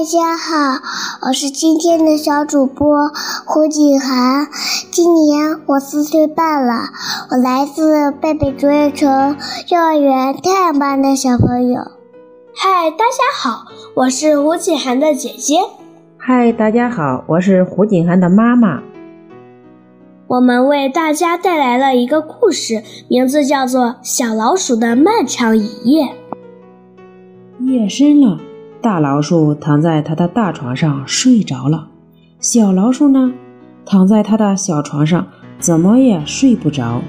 大家好，我是今天的小主播胡景涵，今年我四岁半了，我来自贝贝卓越城幼儿园太阳班的小朋友。嗨，大家好，我是胡景涵的姐姐。嗨，大家好，我是胡景涵的妈妈。我们为大家带来了一个故事，名字叫做《小老鼠的漫长一夜》。夜深了。大老鼠躺在它的大床上睡着了，小老鼠呢，躺在它的小床上，怎么也睡不着。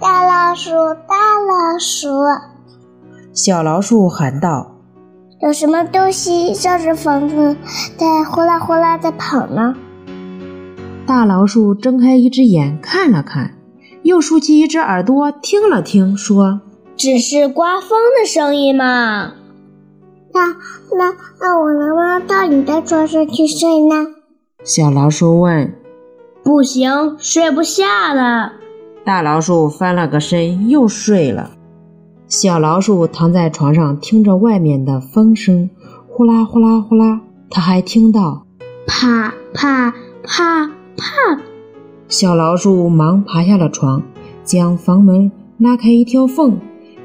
大老鼠，大老鼠，小老鼠喊道：“有什么东西绕着房子在呼啦呼啦在跑呢？”大老鼠睁开一只眼看了看，又竖起一只耳朵听了听，说：“只是刮风的声音嘛。”那那那我能不能到你的床上去睡呢？小老鼠问。不行，睡不下了。大老鼠翻了个身，又睡了。小老鼠躺在床上，听着外面的风声，呼啦呼啦呼啦。它还听到啪啪啪啪。小老鼠忙爬下了床，将房门拉开一条缝，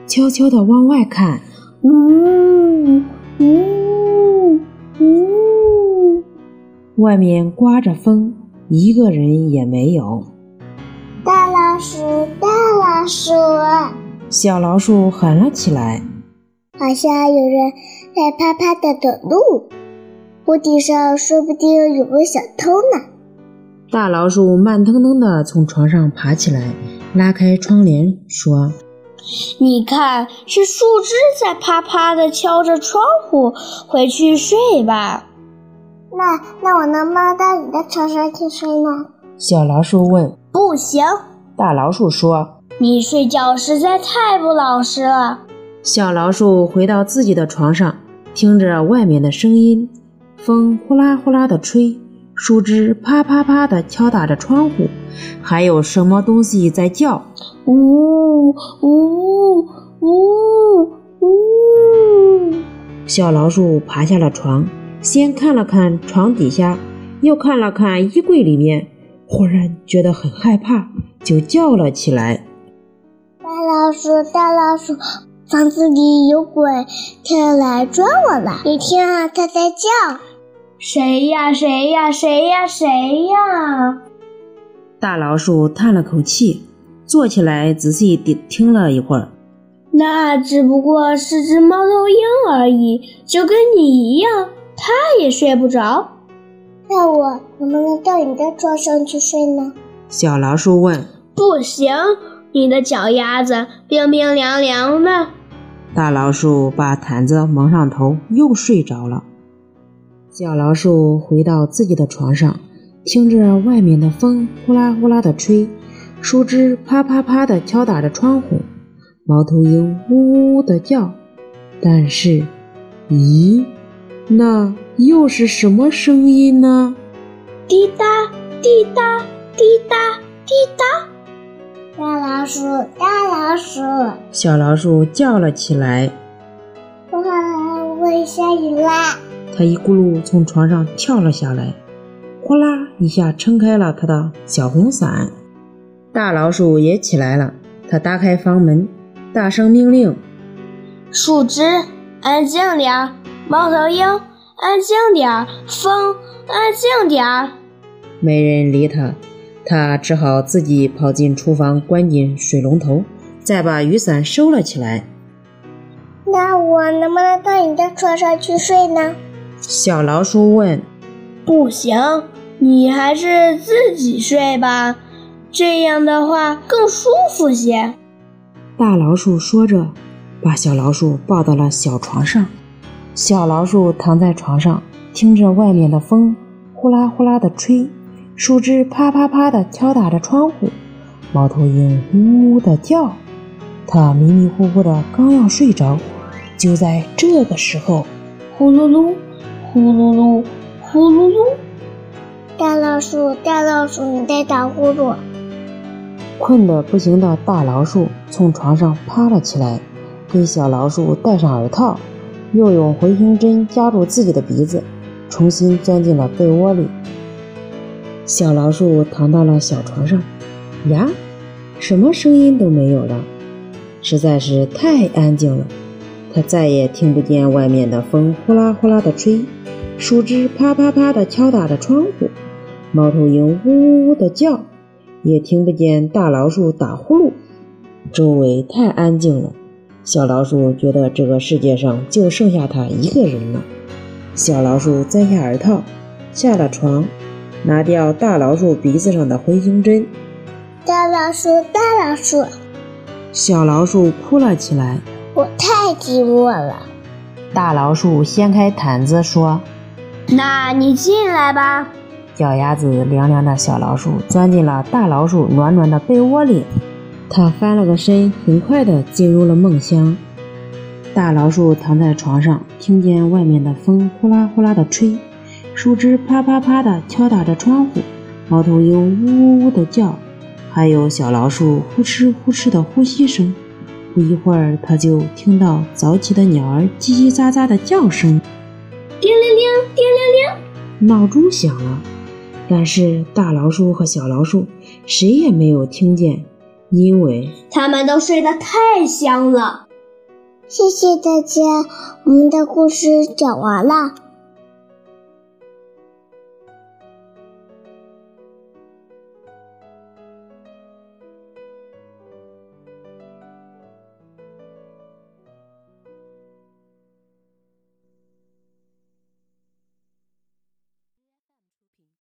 悄悄地往外看。呜。呜外面刮着风，一个人也没有。大老鼠，大老鼠，小老鼠喊了起来，好像有人在啪啪的走路。屋顶上说不定有个小偷呢。大老鼠慢腾腾地从床上爬起来，拉开窗帘，说。你看，是树枝在啪啪地敲着窗户。回去睡吧。那那我能不能到你的床上去睡呢？小老鼠问。不行。大老鼠说。你睡觉实在太不老实了。小老鼠回到自己的床上，听着外面的声音，风呼啦呼啦地吹，树枝啪啪啪地敲打着窗户，还有什么东西在叫？呜呜呜呜！小老鼠爬下了床，先看了看床底下，又看了看衣柜里面，忽然觉得很害怕，就叫了起来：“大老鼠，大老鼠，房子里有鬼，快来抓我了！你听啊，它在叫。谁呀？谁呀？谁呀？谁呀？”大老鼠叹了口气。坐起来，仔细地听了一会儿。那只不过是只猫头鹰而已，就跟你一样，它也睡不着。那我能不能到你的床上去睡呢？小老鼠问。不行，你的脚丫子冰冰凉凉的。大老鼠把毯子蒙上头，又睡着了。小老鼠回到自己的床上，听着外面的风呼啦呼啦的吹。树枝啪啪啪的敲打着窗户，猫头鹰呜呜的叫。但是，咦，那又是什么声音呢？滴答滴答滴答滴答。大老鼠，大老鼠，小老鼠叫了起来。哇，会下雨啦！它一咕噜从床上跳了下来，呼啦一下撑开了它的小红伞。大老鼠也起来了，它打开房门，大声命令：“树枝，安静点儿；猫头鹰，安静点儿；风，安静点儿。”没人理他，他只好自己跑进厨房，关紧水龙头，再把雨伞收了起来。那我能不能到你的床上去睡呢？小老鼠问。“不行，你还是自己睡吧。”这样的话更舒服些。大老鼠说着，把小老鼠抱到了小床上。小老鼠躺在床上，听着外面的风呼啦呼啦的吹，树枝啪啪啪的敲打着窗户，猫头鹰呜呜的叫。它迷迷糊糊的刚要睡着，就在这个时候，呼噜噜，呼噜噜，呼噜噜。大老鼠，大老鼠，你在打呼噜。困得不行的大老鼠从床上爬了起来，给小老鼠戴上耳套，又用回形针夹住自己的鼻子，重新钻进了被窝里。小老鼠躺到了小床上，呀，什么声音都没有了，实在是太安静了。它再也听不见外面的风呼啦呼啦的吹，树枝啪啪啪的敲打着窗户，猫头鹰呜呜呜的叫，也听不见大老鼠打呼噜。周围太安静了，小老鼠觉得这个世界上就剩下它一个人了。小老鼠摘下耳套，下了床。拿掉大老鼠鼻子上的回形针。大老鼠，大老鼠，小老鼠哭了起来。我太寂寞了。大老鼠掀开毯子说：“那你进来吧。”脚丫子凉凉的小老鼠钻进了大老鼠暖暖的被窝里。它翻了个身，很快的进入了梦乡。大老鼠躺在床上，听见外面的风呼啦呼啦的吹。树枝啪啪啪地敲打着窗户，猫头鹰呜呜呜地叫，还有小老鼠呼哧呼哧的呼吸声。不一会儿，他就听到早起的鸟儿叽叽喳喳的叫声，叮铃铃，叮铃铃，闹钟响了。但是大老鼠和小老鼠谁也没有听见，因为他们都睡得太香了。谢谢大家，我们的故事讲完了。